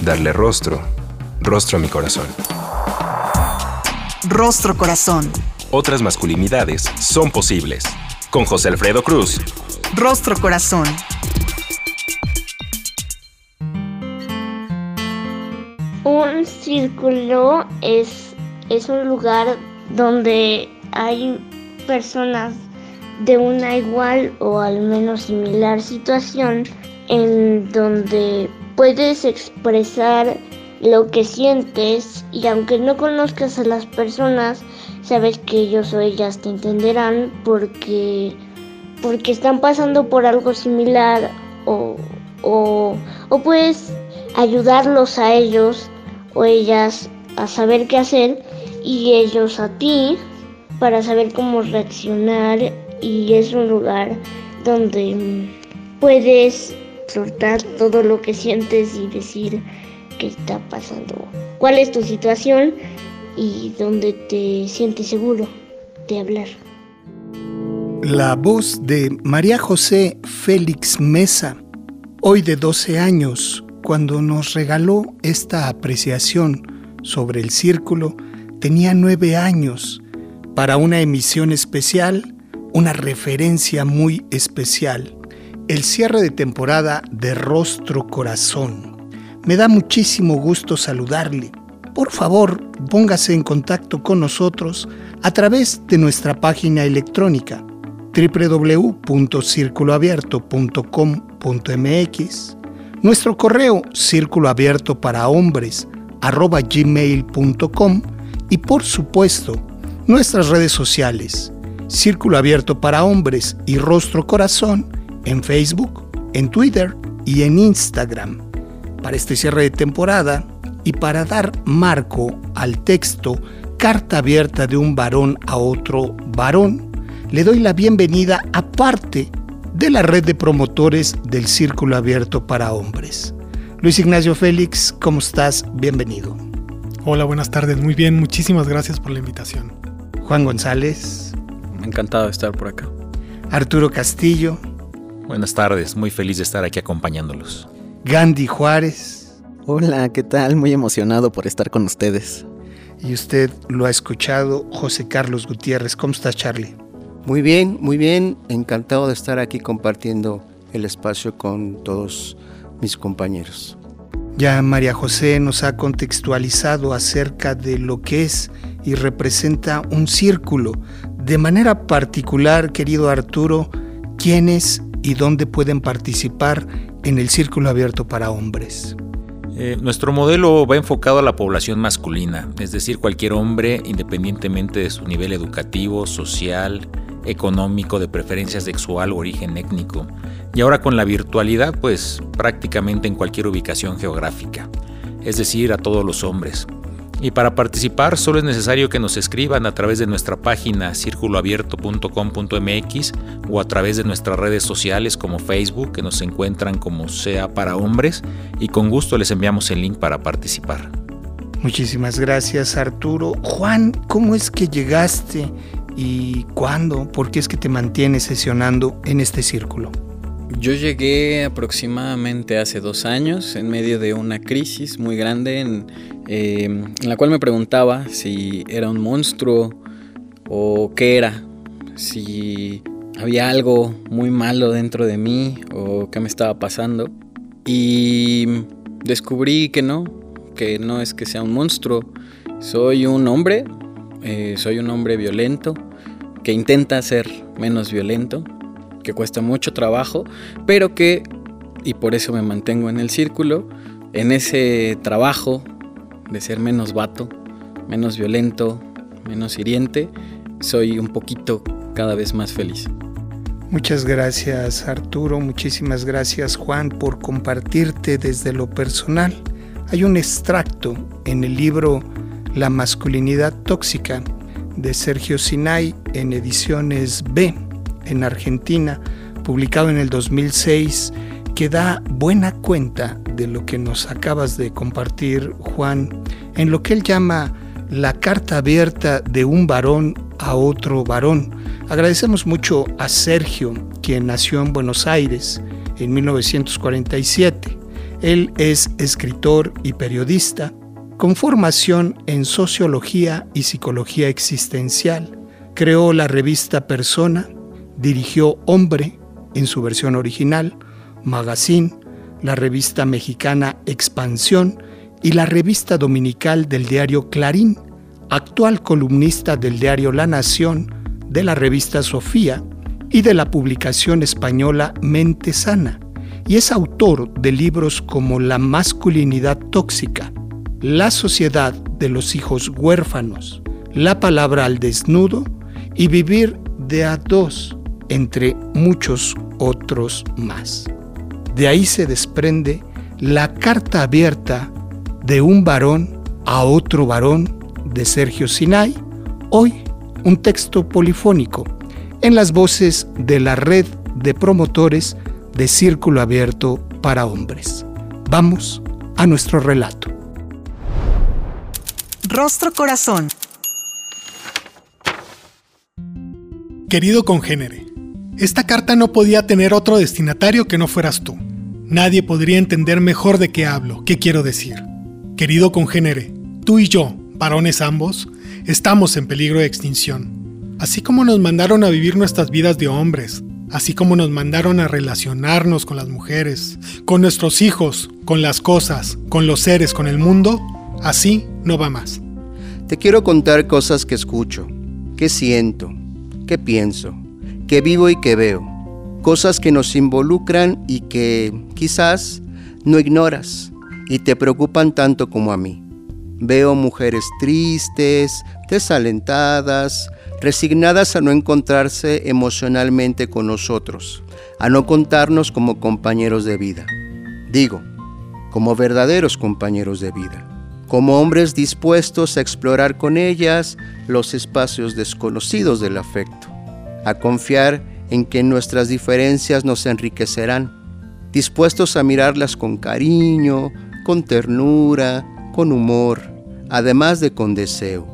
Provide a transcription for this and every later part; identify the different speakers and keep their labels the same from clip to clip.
Speaker 1: darle rostro, rostro a mi corazón.
Speaker 2: Rostro Corazón.
Speaker 1: Otras masculinidades son posibles. Con José Alfredo Cruz.
Speaker 2: Rostro Corazón.
Speaker 3: Un círculo es, es un lugar donde hay personas de una igual o al menos similar situación en donde puedes expresar lo que sientes y aunque no conozcas a las personas, sabes que ellos o ellas te entenderán porque, porque están pasando por algo similar o, o, o puedes ayudarlos a ellos o ellas a saber qué hacer y ellos a ti para saber cómo reaccionar y es un lugar donde puedes soltar todo lo que sientes y decir qué está pasando, cuál es tu situación y dónde te sientes seguro de hablar.
Speaker 4: La voz de María José Félix Mesa, hoy de 12 años, cuando nos regaló esta apreciación sobre el círculo, tenía 9 años. Para una emisión especial, una referencia muy especial el cierre de temporada de Rostro Corazón. Me da muchísimo gusto saludarle. Por favor, póngase en contacto con nosotros a través de nuestra página electrónica www.circuloabierto.com.mx, nuestro correo círculoabierto para hombres gmail.com y por supuesto nuestras redes sociales Círculo Abierto para Hombres y Rostro Corazón en Facebook, en Twitter y en Instagram. Para este cierre de temporada y para dar marco al texto Carta abierta de un varón a otro varón, le doy la bienvenida a parte de la red de promotores del Círculo Abierto para Hombres. Luis Ignacio Félix, ¿cómo estás? Bienvenido.
Speaker 5: Hola, buenas tardes. Muy bien, muchísimas gracias por la invitación.
Speaker 4: Juan González.
Speaker 6: Encantado de estar por acá.
Speaker 4: Arturo Castillo.
Speaker 7: Buenas tardes, muy feliz de estar aquí acompañándolos.
Speaker 4: Gandhi Juárez.
Speaker 8: Hola, ¿qué tal? Muy emocionado por estar con ustedes.
Speaker 4: Y usted lo ha escuchado, José Carlos Gutiérrez. ¿Cómo está, Charlie?
Speaker 9: Muy bien, muy bien. Encantado de estar aquí compartiendo el espacio con todos mis compañeros.
Speaker 4: Ya María José nos ha contextualizado acerca de lo que es y representa un círculo. De manera particular, querido Arturo, ¿quiénes y dónde pueden participar en el Círculo Abierto para Hombres?
Speaker 7: Eh, nuestro modelo va enfocado a la población masculina, es decir, cualquier hombre, independientemente de su nivel educativo, social, económico, de preferencia sexual o origen étnico. Y ahora con la virtualidad, pues prácticamente en cualquier ubicación geográfica, es decir, a todos los hombres. Y para participar solo es necesario que nos escriban a través de nuestra página circuloabierto.com.mx o a través de nuestras redes sociales como Facebook, que nos encuentran como sea para hombres, y con gusto les enviamos el link para participar.
Speaker 4: Muchísimas gracias Arturo. Juan, ¿cómo es que llegaste y cuándo? ¿Por qué es que te mantienes sesionando en este círculo?
Speaker 6: Yo llegué aproximadamente hace dos años en medio de una crisis muy grande en, eh, en, la cual me preguntaba si era un monstruo o qué era, si había algo muy malo dentro de mí o qué me estaba pasando. Y descubrí que no, que no es que sea un monstruo, soy un hombre, eh, soy un hombre violento que intenta ser menos violento que cuesta mucho trabajo, pero que, y por eso me mantengo en el círculo, en ese trabajo de ser menos vato, menos violento, menos hiriente, soy un poquito cada vez más feliz.
Speaker 4: Muchas gracias Arturo, muchísimas gracias Juan por compartirte desde lo personal. Hay un extracto en el libro La masculinidad tóxica de Sergio Sinay en ediciones B en Argentina, publicado en el 2006, que da buena cuenta de lo que nos acabas de compartir, Juan, en lo que él llama la carta abierta de un varón a otro varón. Agradecemos mucho a Sergio, quien nació en Buenos Aires en 1947. Él es escritor y periodista con formación en sociología y psicología existencial. Creó la revista Persona, dirigió Hombre en su versión original, Magazine, la revista mexicana Expansión y la revista dominical del diario Clarín, actual columnista del diario La Nación, de la revista Sofía y de la publicación española Mente Sana, y es autor de libros como La masculinidad tóxica, La sociedad de los hijos huérfanos, La palabra al desnudo y Vivir de a dos, entre muchos otros más. De ahí se desprende la carta abierta de un varón a otro varón de Sergio Sinai, hoy un texto polifónico en las voces de la red de promotores de Círculo Abierto para Hombres. Vamos a nuestro relato.
Speaker 2: Rostro Corazón.
Speaker 5: Querido congénere, esta carta no podía tener otro destinatario que no fueras tú. Nadie podría entender mejor de qué hablo, qué quiero decir. Querido congénere, tú y yo, varones ambos, estamos en peligro de extinción. Así como nos mandaron a vivir nuestras vidas de hombres, así como nos mandaron a relacionarnos con las mujeres, con nuestros hijos, con las cosas, con los seres, con el mundo, así no va más.
Speaker 9: Te quiero contar cosas que escucho, que siento, que pienso, que vivo y que veo. Cosas que nos involucran y que quizás no ignoras y te preocupan tanto como a mí. Veo mujeres tristes, desalentadas, resignadas a no encontrarse emocionalmente con nosotros, a no contarnos como compañeros de vida. Digo, como verdaderos compañeros de vida, como hombres dispuestos a explorar con ellas los espacios desconocidos del afecto, a confiar en que nuestras diferencias nos enriquecerán, dispuestos a mirarlas con cariño, con ternura, con humor, además de con deseo.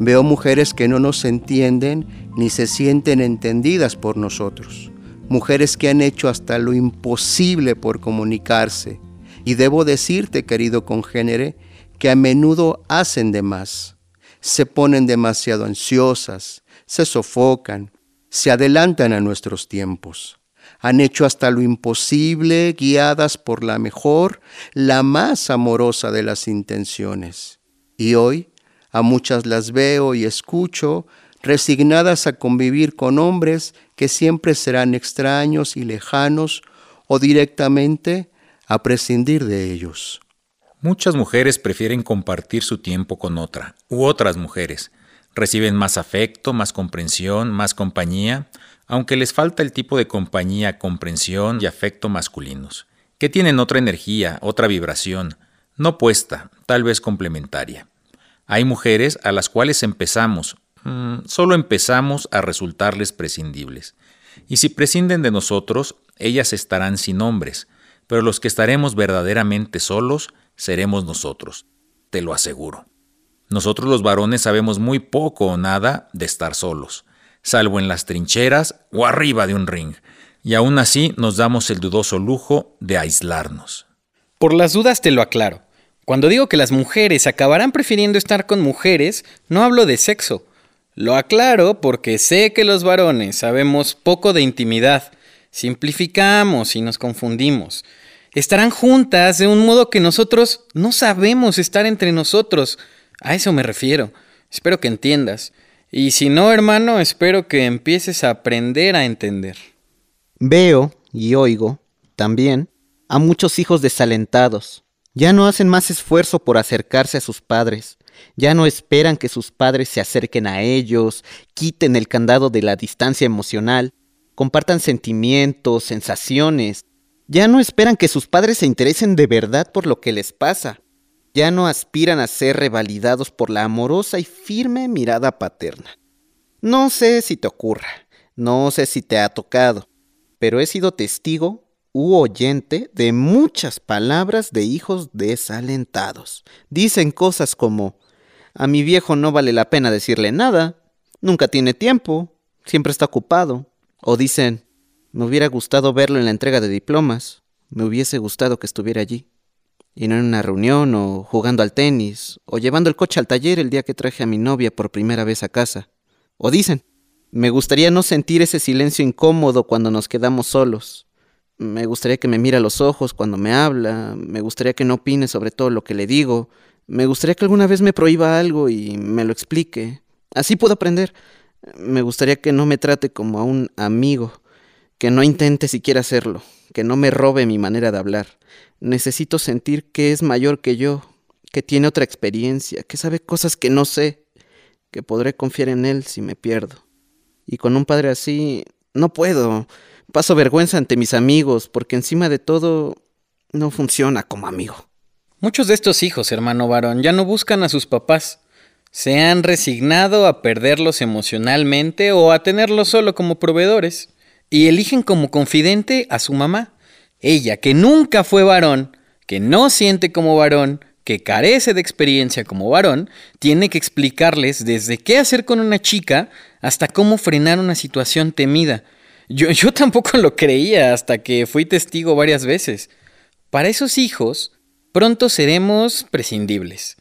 Speaker 9: Veo mujeres que no nos entienden ni se sienten entendidas por nosotros. Mujeres que han hecho hasta lo imposible por comunicarse. Y debo decirte, querido congénere, que a menudo hacen de más. Se ponen demasiado ansiosas, se sofocan, se adelantan a nuestros tiempos han hecho hasta lo imposible, guiadas por la mejor, la más amorosa de las intenciones. Y hoy a muchas las veo y escucho, resignadas a convivir con hombres que siempre serán extraños y lejanos, o directamente a prescindir de ellos.
Speaker 7: Muchas mujeres prefieren compartir su tiempo con otra u otras mujeres. Reciben más afecto, más comprensión, más compañía, aunque les falta el tipo de compañía, comprensión y afecto masculinos, que tienen otra energía, otra vibración, no opuesta, tal vez complementaria. Hay mujeres a las cuales empezamos, mm, solo empezamos a resultarles prescindibles. Y si prescinden de nosotros, ellas estarán sin hombres, pero los que estaremos verdaderamente solos seremos nosotros, te lo aseguro. Nosotros los varones sabemos muy poco o nada de estar solos salvo en las trincheras o arriba de un ring, y aún así nos damos el dudoso lujo de aislarnos.
Speaker 6: Por las dudas te lo aclaro. Cuando digo que las mujeres acabarán prefiriendo estar con mujeres, no hablo de sexo. Lo aclaro porque sé que los varones sabemos poco de intimidad, simplificamos y nos confundimos. Estarán juntas de un modo que nosotros no sabemos estar entre nosotros. A eso me refiero. Espero que entiendas. Y si no, hermano, espero que empieces a aprender a entender.
Speaker 8: Veo y oigo, también, a muchos hijos desalentados. Ya no hacen más esfuerzo por acercarse a sus padres. Ya no esperan que sus padres se acerquen a ellos, quiten el candado de la distancia emocional, compartan sentimientos, sensaciones. Ya no esperan que sus padres se interesen de verdad por lo que les pasa. Ya no aspiran a ser revalidados por la amorosa y firme mirada paterna. No sé si te ocurra, no sé si te ha tocado, pero he sido testigo u oyente de muchas palabras de hijos desalentados. Dicen cosas como, a mi viejo no vale la pena decirle nada, nunca tiene tiempo, siempre está ocupado. O dicen, me hubiera gustado verlo en la entrega de diplomas, me hubiese gustado que estuviera allí. Y no en una reunión o jugando al tenis o llevando el coche al taller el día que traje a mi novia por primera vez a casa. O dicen, me gustaría no sentir ese silencio incómodo cuando nos quedamos solos. Me gustaría que me mire a los ojos cuando me habla, me gustaría que no opine sobre todo lo que le digo, me gustaría que alguna vez me prohíba algo y me lo explique. Así puedo aprender. Me gustaría que no me trate como a un amigo, que no intente siquiera hacerlo, que no me robe mi manera de hablar. Necesito sentir que es mayor que yo, que tiene otra experiencia, que sabe cosas que no sé, que podré confiar en él si me pierdo. Y con un padre así, no puedo. Paso vergüenza ante mis amigos, porque encima de todo, no funciona como amigo.
Speaker 6: Muchos de estos hijos, hermano varón, ya no buscan a sus papás. Se han resignado a perderlos emocionalmente o a tenerlos solo como proveedores, y eligen como confidente a su mamá. Ella, que nunca fue varón, que no siente como varón, que carece de experiencia como varón, tiene que explicarles desde qué hacer con una chica hasta cómo frenar una situación temida. Yo, yo tampoco lo creía hasta que fui testigo varias veces. Para esos hijos, pronto seremos prescindibles.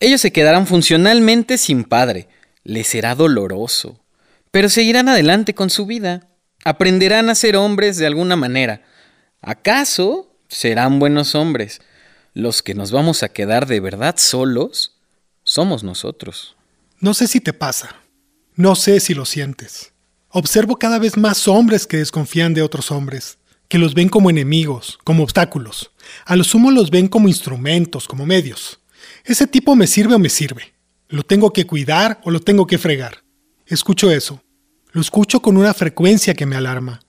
Speaker 6: Ellos se quedarán funcionalmente sin padre. Les será doloroso. Pero seguirán adelante con su vida. Aprenderán a ser hombres de alguna manera. ¿Acaso serán buenos hombres? Los que nos vamos a quedar de verdad solos somos nosotros.
Speaker 5: No sé si te pasa. No sé si lo sientes. Observo cada vez más hombres que desconfían de otros hombres, que los ven como enemigos, como obstáculos. A lo sumo los ven como instrumentos, como medios. Ese tipo me sirve o me sirve. Lo tengo que cuidar o lo tengo que fregar. Escucho eso. Lo escucho con una frecuencia que me alarma.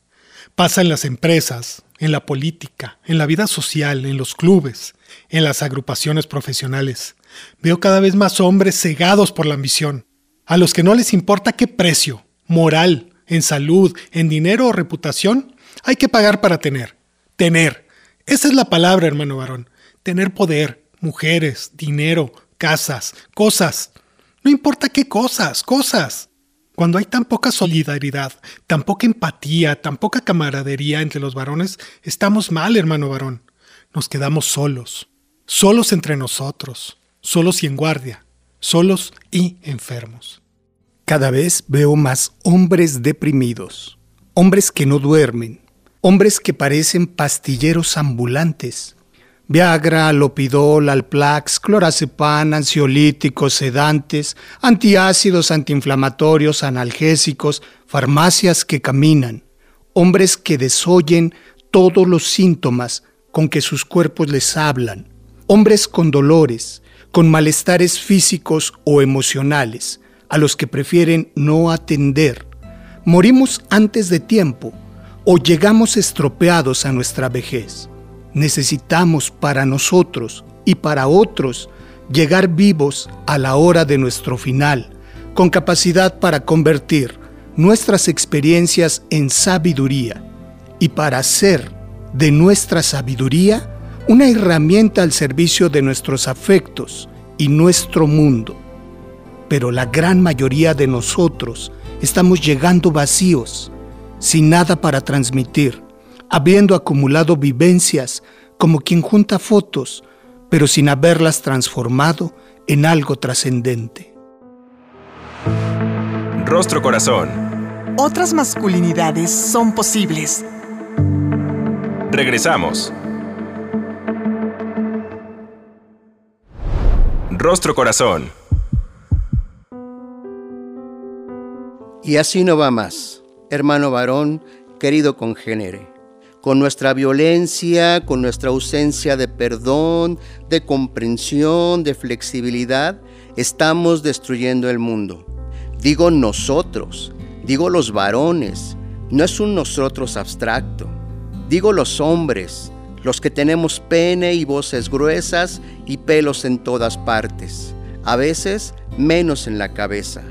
Speaker 5: Pasa en las empresas, en la política, en la vida social, en los clubes, en las agrupaciones profesionales. Veo cada vez más hombres cegados por la ambición, a los que no les importa qué precio, moral, en salud, en dinero o reputación, hay que pagar para tener. Tener. Esa es la palabra, hermano varón. Tener poder, mujeres, dinero, casas, cosas. No importa qué cosas, cosas. Cuando hay tan poca solidaridad, tan poca empatía, tan poca camaradería entre los varones, estamos mal, hermano varón. Nos quedamos solos, solos entre nosotros, solos y en guardia, solos y enfermos.
Speaker 4: Cada vez veo más hombres deprimidos, hombres que no duermen, hombres que parecen pastilleros ambulantes, Viagra, Lopidol, Alplax, clorazepam, ansiolíticos, sedantes, antiácidos, antiinflamatorios, analgésicos, farmacias que caminan, hombres que desoyen todos los síntomas con que sus cuerpos les hablan, hombres con dolores, con malestares físicos o emocionales, a los que prefieren no atender. Morimos antes de tiempo o llegamos estropeados a nuestra vejez necesitamos para nosotros y para otros llegar vivos a la hora de nuestro final, con capacidad para convertir nuestras experiencias en sabiduría y para hacer de nuestra sabiduría una herramienta al servicio de nuestros afectos y nuestro mundo. Pero la gran mayoría de nosotros estamos llegando vacíos, sin nada para transmitir, habiendo acumulado vivencias como quien junta fotos, pero sin haberlas transformado en algo trascendente.
Speaker 1: Rostro Corazón.
Speaker 2: Otras masculinidades son posibles.
Speaker 1: Regresamos. Rostro Corazón.
Speaker 9: Y así no va más, hermano varón, querido congénere con nuestra violencia, con nuestra ausencia de perdón, de comprensión, de flexibilidad, estamos destruyendo el mundo. Digo nosotros, digo los varones, no es un nosotros abstracto. Digo los hombres, los que tenemos pene y voces gruesas y pelos en todas partes, a veces menos en la cabeza.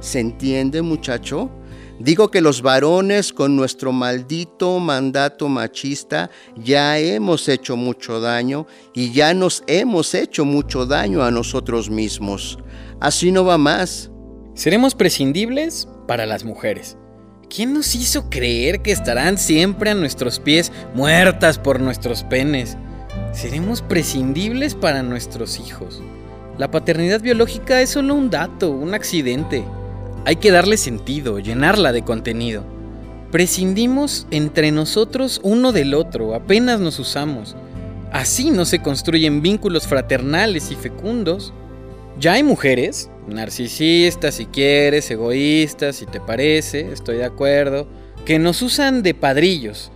Speaker 9: ¿Se entiende, muchacho? Digo que los varones con nuestro maldito mandato machista ya hemos hecho mucho daño y ya nos hemos hecho mucho daño a nosotros mismos. Así no va más.
Speaker 6: Seremos prescindibles para las mujeres. ¿Quién nos hizo creer que estarán siempre a nuestros pies muertas por nuestros penes? Seremos prescindibles para nuestros hijos. La paternidad biológica es solo un dato, un accidente. Hay que darle sentido, llenarla de contenido. Prescindimos entre nosotros uno del otro, apenas nos usamos. Así no se construyen vínculos fraternales y fecundos. Ya hay mujeres, narcisistas si quieres, egoístas si te parece, estoy de acuerdo, que nos usan de padrillos,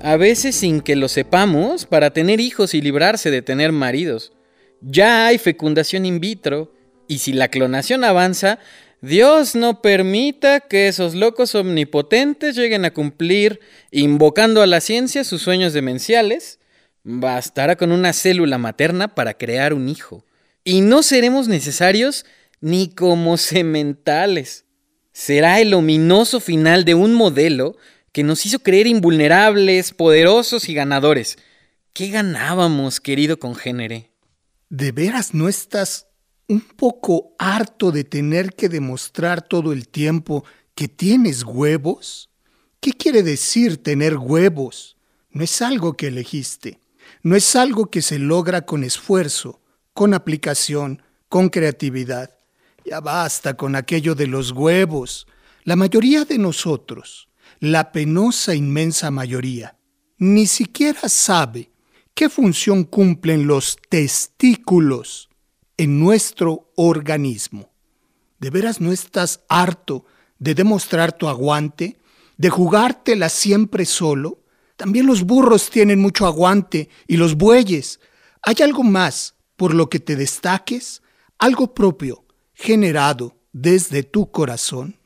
Speaker 6: a veces sin que lo sepamos, para tener hijos y librarse de tener maridos. Ya hay fecundación in vitro, y si la clonación avanza, Dios no permita que esos locos omnipotentes lleguen a cumplir, invocando a la ciencia sus sueños demenciales, bastará con una célula materna para crear un hijo. Y no seremos necesarios ni como sementales. Será el ominoso final de un modelo que nos hizo creer invulnerables, poderosos y ganadores. ¿Qué ganábamos, querido congénere?
Speaker 4: ¿De veras no estás un poco harto de tener que demostrar todo el tiempo que tienes huevos? ¿Qué quiere decir tener huevos? No es algo que elegiste, no es algo que se logra con esfuerzo, con aplicación, con creatividad. Ya basta con aquello de los huevos. La mayoría de nosotros, la penosa inmensa mayoría, ni siquiera sabe qué función cumplen los testículos en nuestro organismo. ¿De veras no estás harto de demostrar tu aguante, de jugártela siempre solo? También los burros tienen mucho aguante y los bueyes. ¿Hay algo más por lo que te destaques? ¿Algo propio, generado desde tu corazón?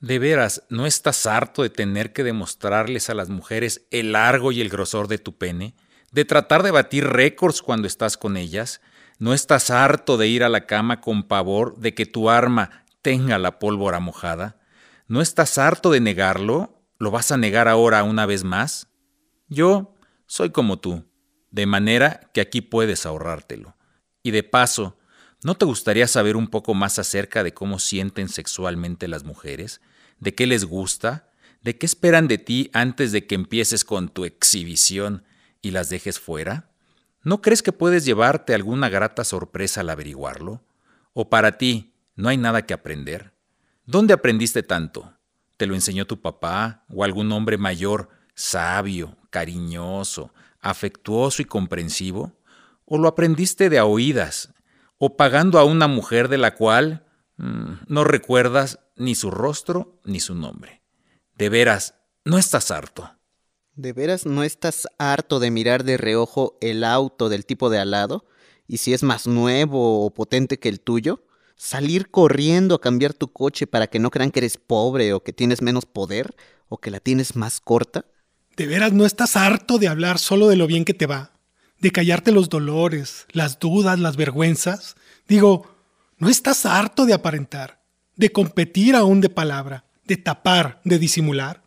Speaker 7: De veras, ¿no estás harto de tener que demostrarles a las mujeres el largo y el grosor de tu pene? ¿De tratar de batir récords cuando estás con ellas? ¿No estás harto de ir a la cama con pavor de que tu arma tenga la pólvora mojada? ¿No estás harto de negarlo? ¿Lo vas a negar ahora una vez más? Yo soy como tú, de manera que aquí puedes ahorrártelo. Y de paso, ¿no te gustaría saber un poco más acerca de cómo sienten sexualmente las mujeres? ¿De qué les gusta? ¿De qué esperan de ti antes de que empieces con tu exhibición y las dejes fuera? ¿No crees que puedes llevarte alguna grata sorpresa al averiguarlo? ¿O para ti no hay nada que aprender? ¿Dónde aprendiste tanto? ¿Te lo enseñó tu papá o algún hombre mayor, sabio, cariñoso, afectuoso y comprensivo? ¿O lo aprendiste de a oídas? ¿O pagando a una mujer de la cual mm, no recuerdas ni su rostro ni su nombre? De veras, ¿no estás harto?
Speaker 8: ¿De veras no estás harto de mirar de reojo el auto del tipo de al lado? Y si es más nuevo o potente que el tuyo, salir corriendo a cambiar tu coche para que no crean que eres pobre o que tienes menos poder o que la tienes más corta.
Speaker 5: ¿De veras no estás harto de hablar solo de lo bien que te va? De callarte los dolores, las dudas, las vergüenzas. Digo, ¿no estás harto de aparentar? De competir aún de palabra, de tapar, de disimular.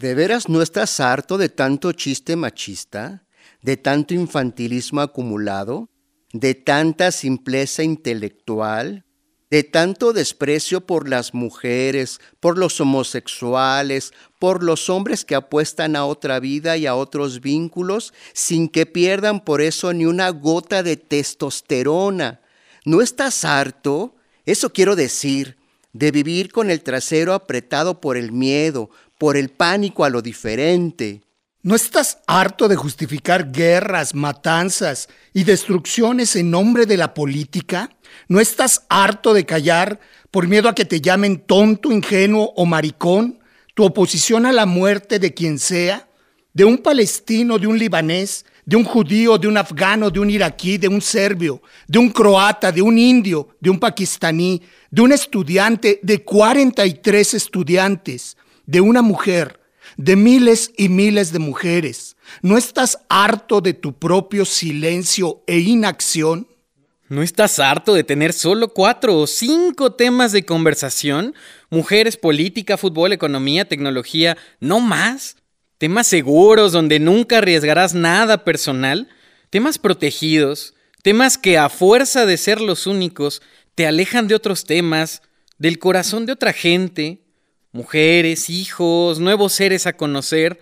Speaker 9: ¿De veras no estás harto de tanto chiste machista? ¿De tanto infantilismo acumulado? ¿De tanta simpleza intelectual? ¿De tanto desprecio por las mujeres, por los homosexuales, por los hombres que apuestan a otra vida y a otros vínculos sin que pierdan por eso ni una gota de testosterona? ¿No estás harto? Eso quiero decir, de vivir con el trasero apretado por el miedo, por el pánico a lo diferente.
Speaker 4: ¿No estás harto de justificar guerras, matanzas y destrucciones en nombre de la política? ¿No estás harto de callar por miedo a que te llamen tonto, ingenuo o maricón tu oposición a la muerte de quien sea? ¿De un palestino, de un libanés, de un judío, de un afgano, de un iraquí, de un serbio, de un croata, de un indio, de un pakistaní, de un estudiante, de 43 estudiantes? De una mujer, de miles y miles de mujeres, ¿No estás harto de tu propio silencio e inacción?
Speaker 6: ¿No estás harto de tener solo cuatro o cinco temas de conversación? Mujeres, política, fútbol, economía, tecnología, no más. Temas seguros donde nunca arriesgarás nada personal. Temas protegidos. Temas que a fuerza de ser los únicos te alejan de otros temas, del corazón de otra gente. Mujeres, hijos, nuevos seres a conocer.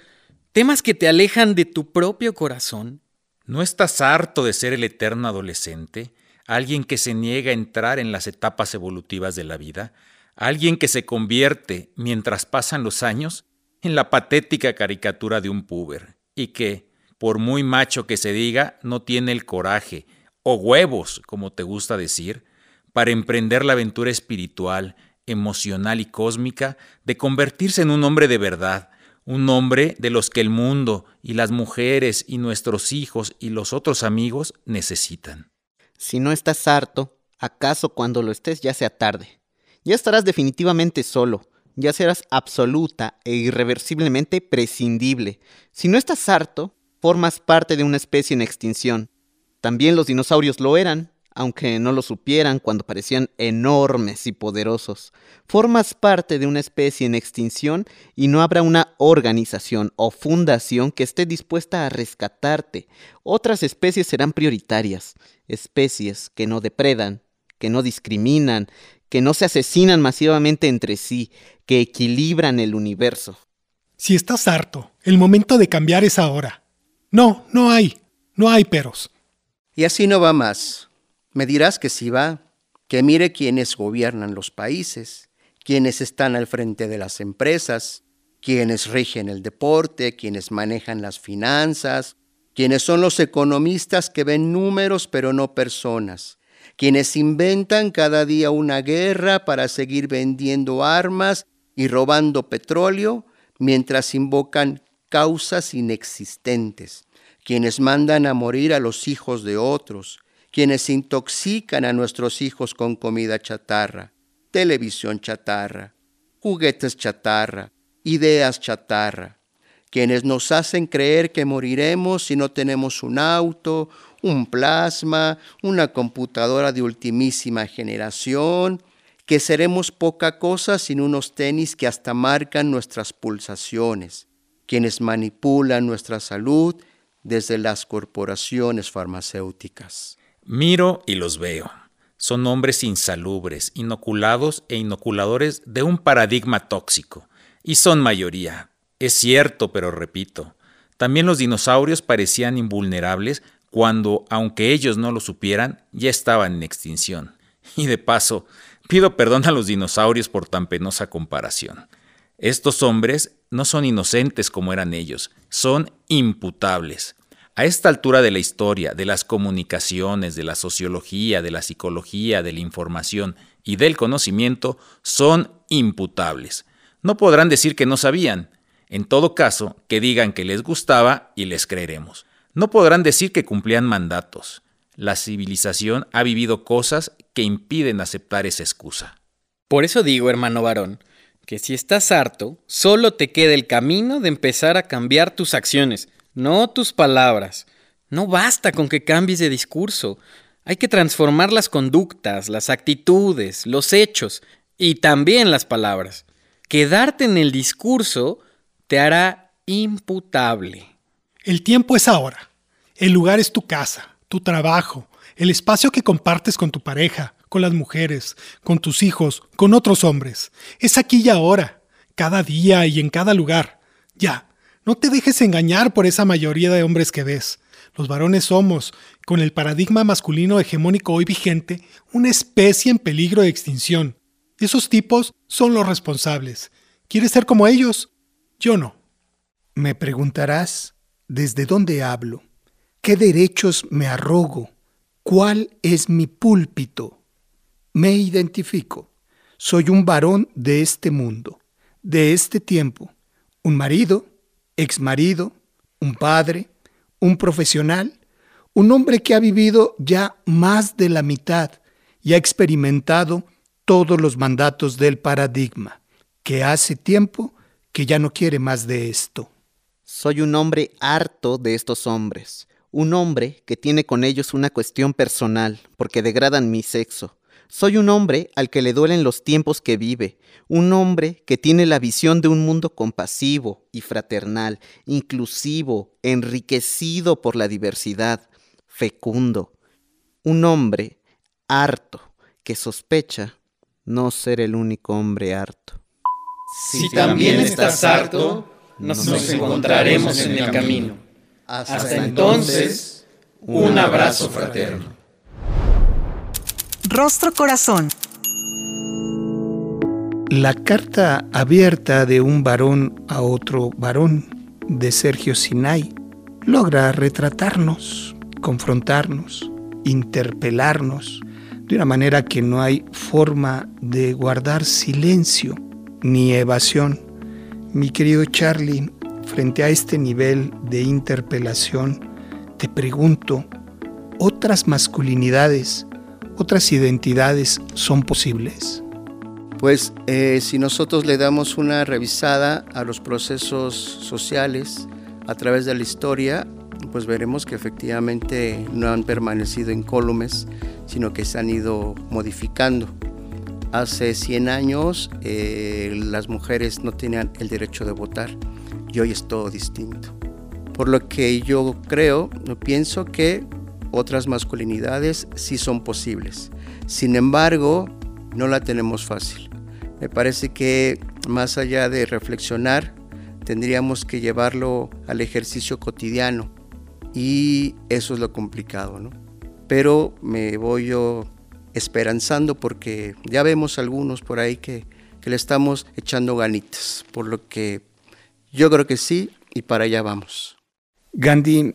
Speaker 6: Temas que te alejan de tu propio corazón.
Speaker 7: ¿No estás harto de ser el eterno adolescente? alguien que se niega a entrar en las etapas evolutivas de la vida, alguien que se convierte, mientras pasan los años, en la patética caricatura de un puber, y que, por muy macho que se diga, no tiene el coraje, o huevos, como te gusta decir, para emprender la aventura espiritual, emocional y cósmica de convertirse en un hombre de verdad, un hombre de los que el mundo y las mujeres y nuestros hijos y los otros amigos necesitan.
Speaker 8: Si no estás harto, acaso cuando lo estés ya sea tarde. Ya estarás definitivamente solo, ya serás absoluta e irreversiblemente prescindible. Si no estás harto, formas parte de una especie en extinción. También los dinosaurios lo eran, aunque no lo supieran cuando parecían enormes y poderosos. Formas parte de una especie en extinción y no habrá una organización o fundación que esté dispuesta a rescatarte. Otras especies serán prioritarias, especies que no depredan, que no discriminan, que no se asesinan masivamente entre sí, que equilibran el universo.
Speaker 5: Si estás harto, el momento de cambiar es ahora. No, no hay, no hay peros.
Speaker 9: Y así no va más. Me dirás que sí va, que mire quiénes gobiernan los países, quiénes están al frente de las empresas, quiénes rigen el deporte, quiénes manejan las finanzas, quiénes son los economistas que ven números pero no personas, quienes inventan cada día una guerra para seguir vendiendo armas y robando petróleo mientras invocan causas inexistentes, quienes mandan a morir a los hijos de otros, quienes intoxican a nuestros hijos con comida chatarra, televisión chatarra, juguetes chatarra, ideas chatarra, quienes nos hacen creer que moriremos si no tenemos un auto, un plasma, una computadora de ultimísima generación, que seremos poca cosa sin unos tenis que hasta marcan nuestras pulsaciones, quienes manipulan nuestra salud desde las corporaciones farmacéuticas.
Speaker 7: Miro y los veo. Son hombres insalubres, inoculados e inoculadores de un paradigma tóxico. Y son mayoría. Es cierto, pero repito, también los dinosaurios parecían invulnerables cuando, aunque ellos no lo supieran, ya estaban en extinción. Y de paso, pido perdón a los dinosaurios por tan penosa comparación. Estos hombres no son inocentes como eran ellos, son imputables. A esta altura de la historia, de las comunicaciones, de la sociología, de la psicología, de la información y del conocimiento, son imputables. No podrán decir que no sabían. En todo caso, que digan que les gustaba y les creeremos. No podrán decir que cumplían mandatos. La civilización ha vivido cosas que impiden aceptar esa excusa.
Speaker 6: Por eso digo, hermano varón, que si estás harto, solo te queda el camino de empezar a cambiar tus acciones no tus palabras. No basta con que cambies de discurso. Hay que transformar las conductas, las actitudes, los hechos y también las palabras. Quedarte en el discurso te hará imputable.
Speaker 5: El tiempo es ahora. El lugar es tu casa, tu trabajo, el espacio que compartes con tu pareja, con las mujeres, con tus hijos, con otros hombres. Es aquí y ahora, cada día y en cada lugar. Ya, no te dejes engañar por esa mayoría de hombres que ves. Los varones somos, con el paradigma masculino hegemónico hoy vigente, una especie en peligro de extinción. Esos tipos son los responsables. ¿Quieres ser como ellos? Yo no.
Speaker 4: Me preguntarás, ¿desde dónde hablo? ¿Qué derechos me arrogo? ¿Cuál es mi púlpito? Me identifico. Soy un varón de este mundo, de este tiempo, un marido, ex marido, un padre, un profesional, un hombre que ha vivido ya más de la mitad y ha experimentado todos los mandatos del paradigma, que hace tiempo que ya no quiere más de esto.
Speaker 8: Soy un hombre harto de estos hombres, un hombre que tiene con ellos una cuestión personal, porque degradan mi sexo. Soy un hombre al que le duelen los tiempos que vive, un hombre que tiene la visión de un mundo compasivo y fraternal, inclusivo, enriquecido por la diversidad, fecundo. Un hombre harto que sospecha no ser el único hombre harto.
Speaker 10: Si también estás harto, nos, encontraremos en el camino. Hasta entonces, un abrazo fraterno.
Speaker 2: Rostro Corazón.
Speaker 4: La carta abierta de un varón a otro varón de Sergio Sinai logra retratarnos, confrontarnos, interpelarnos de una manera que no hay forma de guardar silencio ni evasión mi querido Charlie, frente a este nivel de interpelación, te pregunto, ¿otras masculinidades, otras identidades son posibles?
Speaker 9: Pues eh, si nosotros le damos una revisada a los procesos sociales a través de la historia, pues veremos que efectivamente no han permanecido incólumes, sino que se han ido modificando. Hace 100 años eh, las mujeres no tenían el derecho de votar y hoy es todo distinto. Por lo que yo creo, pienso que otras masculinidades sí son posibles. Sin embargo, no la tenemos fácil. Me parece que más allá de reflexionar, tendríamos que llevarlo al ejercicio cotidiano y eso es lo complicado, ¿no? Pero me voy yo esperanzando porque ya vemos algunos por ahí que, le estamos echando ganitas, por lo que yo creo que sí y para allá vamos.
Speaker 4: Gandhi,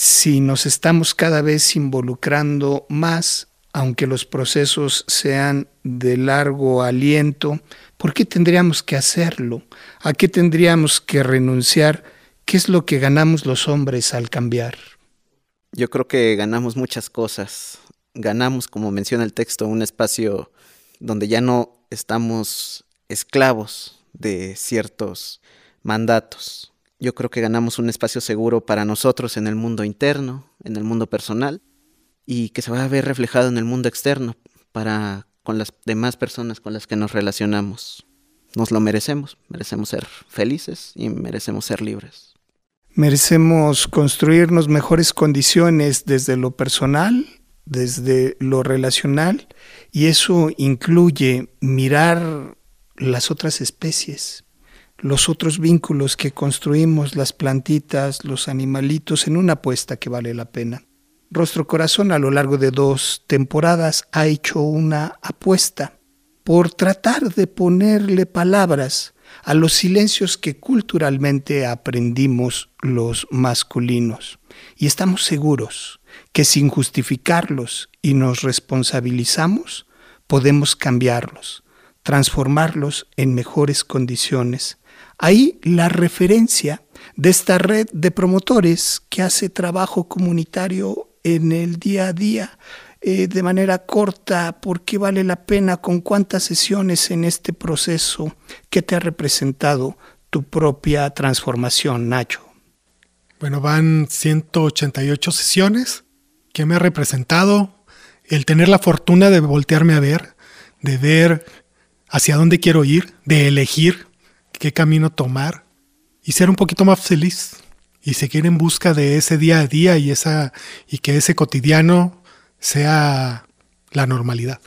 Speaker 4: si nos estamos cada vez involucrando más, aunque los procesos sean de largo aliento, ¿por qué tendríamos que hacerlo? ¿A qué tendríamos que renunciar? ¿Qué es lo que ganamos los hombres al cambiar?
Speaker 8: Yo creo que ganamos muchas cosas ganamos, como menciona el texto, un espacio donde ya no estamos esclavos de ciertos mandatos. Yo creo que ganamos un espacio seguro para nosotros en el mundo interno, en el mundo personal, y que se va a ver reflejado en el mundo externo para con las demás personas con las que nos relacionamos. Nos lo merecemos, merecemos ser felices y merecemos ser libres.
Speaker 4: Merecemos construirnos mejores condiciones desde lo personal desde lo relacional y eso incluye mirar las otras especies, los otros vínculos que construimos, las plantitas, los animalitos, en una apuesta que vale la pena. Rostro Corazón a lo largo de dos temporadas ha hecho una apuesta por tratar de ponerle palabras a los silencios que culturalmente aprendimos los masculinos. Y estamos seguros que sin justificarlos y nos responsabilizamos, podemos cambiarlos, transformarlos en mejores condiciones. Ahí la referencia de esta red de promotores que hace trabajo comunitario en el día a día eh, de manera corta, por qué vale la pena, con cuántas sesiones en este proceso que te ha representado tu propia transformación, Nacho.
Speaker 5: Bueno, van 188 sesiones que me ha representado el tener la fortuna de voltearme a ver, de ver hacia dónde quiero ir, de elegir qué camino tomar y ser un poquito más feliz y seguir en busca de ese día a día y esa y que ese cotidiano sea la normalidad.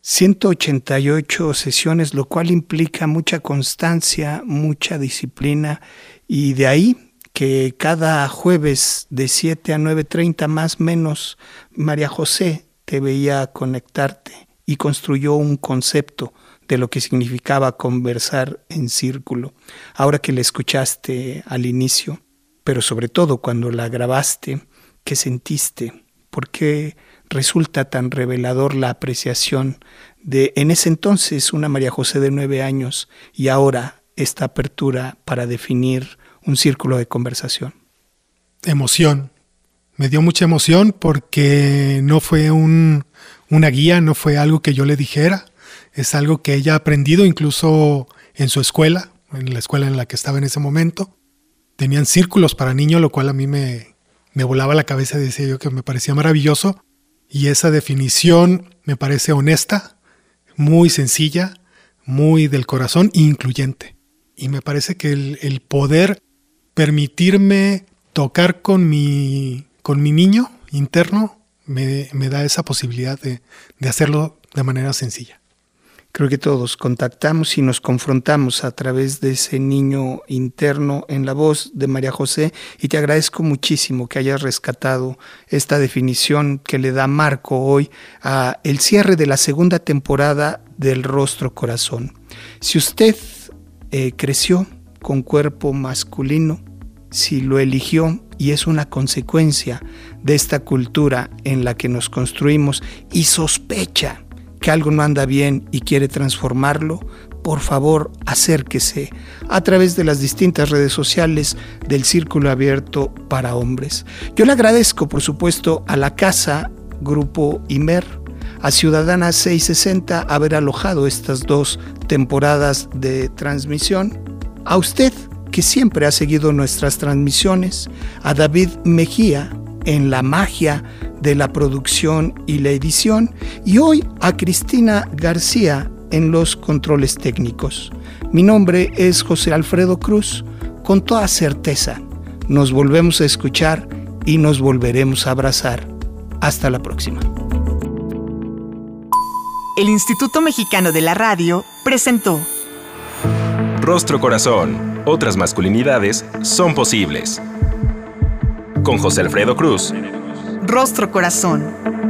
Speaker 4: 188 sesiones, lo cual implica mucha constancia, mucha disciplina y de ahí que cada jueves de 7 a 9.30 más menos María José te veía conectarte y construyó un concepto de lo que significaba conversar en círculo. Ahora que la escuchaste al inicio, pero sobre todo cuando la grabaste, ¿qué sentiste? ¿Por qué resulta tan revelador la apreciación de en ese entonces una María José de nueve años y ahora esta apertura para definir un círculo de conversación.
Speaker 5: Emoción. Me dio mucha emoción porque no fue un, una guía, no fue algo que yo le dijera, es algo que ella ha aprendido incluso en su escuela, en la escuela en la que estaba en ese momento. tenían círculos para niños, lo cual a mí me, me volaba la cabeza, decía yo que me parecía maravilloso. Y esa definición me parece honesta, muy sencilla, muy del corazón e incluyente. Y me parece que el, poder permitirme tocar con mi, con mi niño interno me, da esa posibilidad de hacerlo de manera sencilla.
Speaker 4: Creo que todos contactamos y nos confrontamos a través de ese niño interno en la voz de María José y te agradezco muchísimo que hayas rescatado esta definición que le da Marco hoy a el cierre de la segunda temporada del Rostro Corazón. Si usted eh, creció con cuerpo masculino, si lo eligió y es una consecuencia de esta cultura en la que nos construimos y sospecha que algo no anda bien y quiere transformarlo, por favor acérquese a través de las distintas redes sociales del Círculo Abierto para Hombres. Yo le agradezco, por supuesto, a la Casa Grupo Imer, a Ciudadana 660 haber alojado estas dos temporadas de transmisión, a usted que siempre ha seguido nuestras transmisiones, a David Mejía en la magia de la producción y la edición y hoy a Cristina García en los controles técnicos. Mi nombre es José Alfredo Cruz. Con toda certeza, nos volvemos a escuchar y nos volveremos a abrazar. Hasta la próxima.
Speaker 2: El Instituto Mexicano de la Radio presentó
Speaker 1: Rostro Corazón. Otras masculinidades son posibles. Con José Alfredo Cruz
Speaker 2: Rostro Corazón.